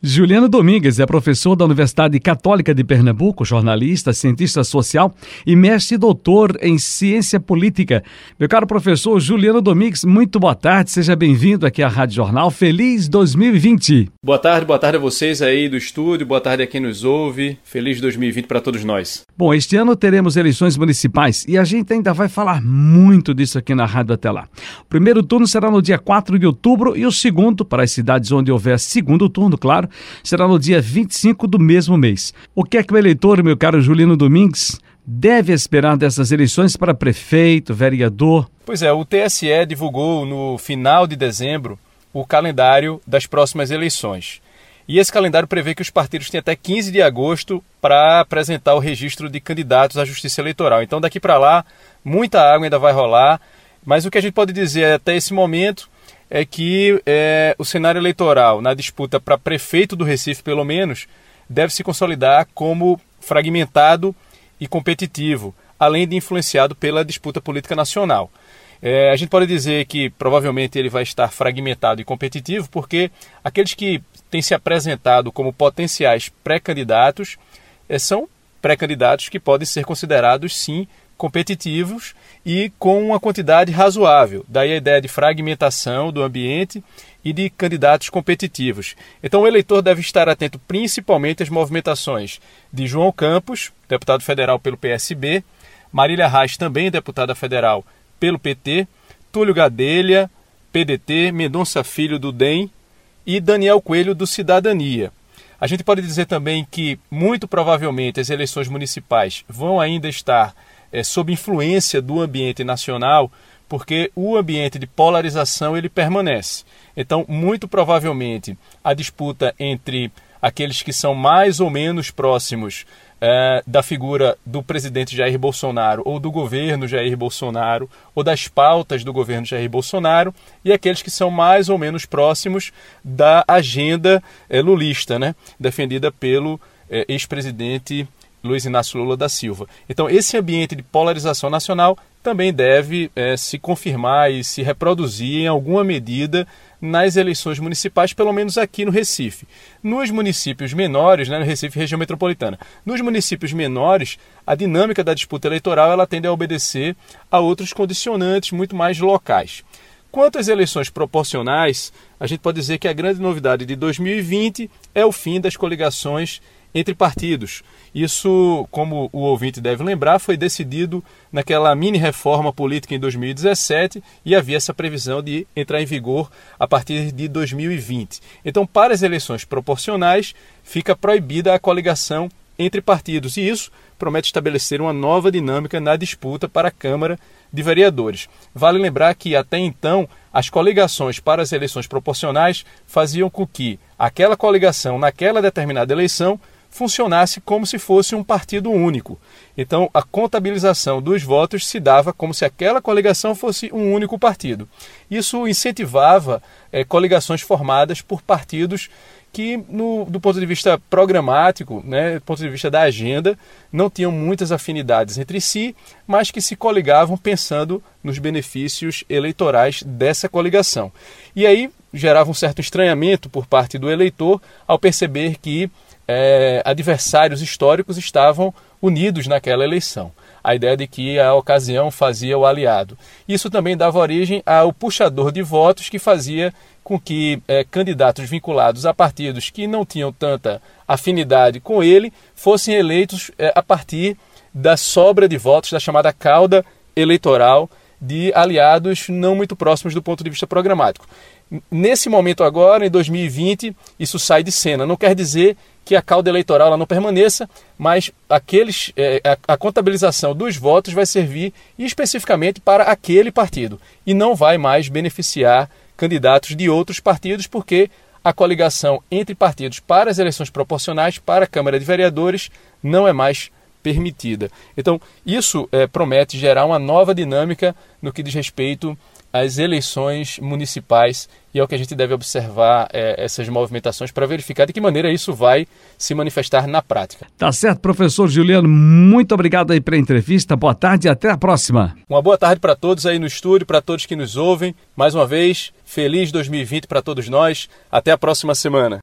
Juliano Domingues é professor da Universidade Católica de Pernambuco, jornalista, cientista social e mestre e doutor em ciência política. Meu caro professor Juliano Domingues, muito boa tarde, seja bem-vindo aqui à Rádio Jornal. Feliz 2020. Boa tarde, boa tarde a vocês aí do estúdio, boa tarde a quem nos ouve. Feliz 2020 para todos nós. Bom, este ano teremos eleições municipais e a gente ainda vai falar muito disso aqui na rádio até lá. O primeiro turno será no dia 4 de outubro e o segundo, para as cidades onde houver segundo turno, claro, será no dia 25 do mesmo mês. O que é que o eleitor, meu caro Juliano Domingues, deve esperar dessas eleições para prefeito, vereador? Pois é, o TSE divulgou no final de dezembro o calendário das próximas eleições. E esse calendário prevê que os partidos têm até 15 de agosto para apresentar o registro de candidatos à Justiça Eleitoral. Então, daqui para lá, muita água ainda vai rolar. Mas o que a gente pode dizer até esse momento é que é, o cenário eleitoral, na disputa para prefeito do Recife, pelo menos, deve se consolidar como fragmentado e competitivo, além de influenciado pela disputa política nacional. É, a gente pode dizer que provavelmente ele vai estar fragmentado e competitivo, porque aqueles que têm se apresentado como potenciais pré-candidatos é, são pré-candidatos que podem ser considerados, sim, competitivos e com uma quantidade razoável. Daí a ideia de fragmentação do ambiente e de candidatos competitivos. Então o eleitor deve estar atento principalmente às movimentações de João Campos, deputado federal pelo PSB, Marília Reis, também deputada federal pelo PT, Túlio Gadelha, PDT, Mendonça Filho do DEM e Daniel Coelho do Cidadania. A gente pode dizer também que, muito provavelmente, as eleições municipais vão ainda estar é, sob influência do ambiente nacional, porque o ambiente de polarização ele permanece. Então, muito provavelmente, a disputa entre aqueles que são mais ou menos próximos é, da figura do presidente Jair Bolsonaro ou do governo Jair Bolsonaro ou das pautas do governo Jair Bolsonaro e aqueles que são mais ou menos próximos da agenda é, lulista, né, defendida pelo é, ex-presidente Luiz Inácio Lula da Silva. Então, esse ambiente de polarização nacional também deve é, se confirmar e se reproduzir em alguma medida nas eleições municipais, pelo menos aqui no Recife. Nos municípios menores, né, no Recife, região metropolitana, nos municípios menores, a dinâmica da disputa eleitoral ela tende a obedecer a outros condicionantes muito mais locais. Quanto às eleições proporcionais, a gente pode dizer que a grande novidade de 2020 é o fim das coligações entre partidos. Isso, como o ouvinte deve lembrar, foi decidido naquela mini reforma política em 2017 e havia essa previsão de entrar em vigor a partir de 2020. Então, para as eleições proporcionais, fica proibida a coligação entre partidos e isso promete estabelecer uma nova dinâmica na disputa para a Câmara de Vereadores. Vale lembrar que até então as coligações para as eleições proporcionais faziam com que aquela coligação naquela determinada eleição funcionasse como se fosse um partido único. Então, a contabilização dos votos se dava como se aquela coligação fosse um único partido. Isso incentivava é, coligações formadas por partidos que, no, do ponto de vista programático, né, do ponto de vista da agenda, não tinham muitas afinidades entre si, mas que se coligavam pensando nos benefícios eleitorais dessa coligação. E aí gerava um certo estranhamento por parte do eleitor ao perceber que é, adversários históricos estavam unidos naquela eleição. A ideia de que a ocasião fazia o aliado. Isso também dava origem ao puxador de votos que fazia com que é, candidatos vinculados a partidos que não tinham tanta afinidade com ele fossem eleitos é, a partir da sobra de votos da chamada cauda eleitoral de aliados não muito próximos do ponto de vista programático. Nesse momento agora, em 2020, isso sai de cena. Não quer dizer que a cauda eleitoral não permaneça, mas aqueles, é, a, a, contabilização dos votos vai servir especificamente para aquele partido e não vai mais beneficiar candidatos de outros partidos, porque a coligação entre partidos para as eleições proporcionais para a Câmara de Vereadores não é mais permitida. Então, isso é, promete gerar uma nova dinâmica no que diz respeito às eleições municipais e é o que a gente deve observar é, essas movimentações para verificar de que maneira isso vai se manifestar na prática. Tá certo, professor Juliano, muito obrigado aí pela entrevista, boa tarde e até a próxima. Uma boa tarde para todos aí no estúdio, para todos que nos ouvem. Mais uma vez, feliz 2020 para todos nós. Até a próxima semana.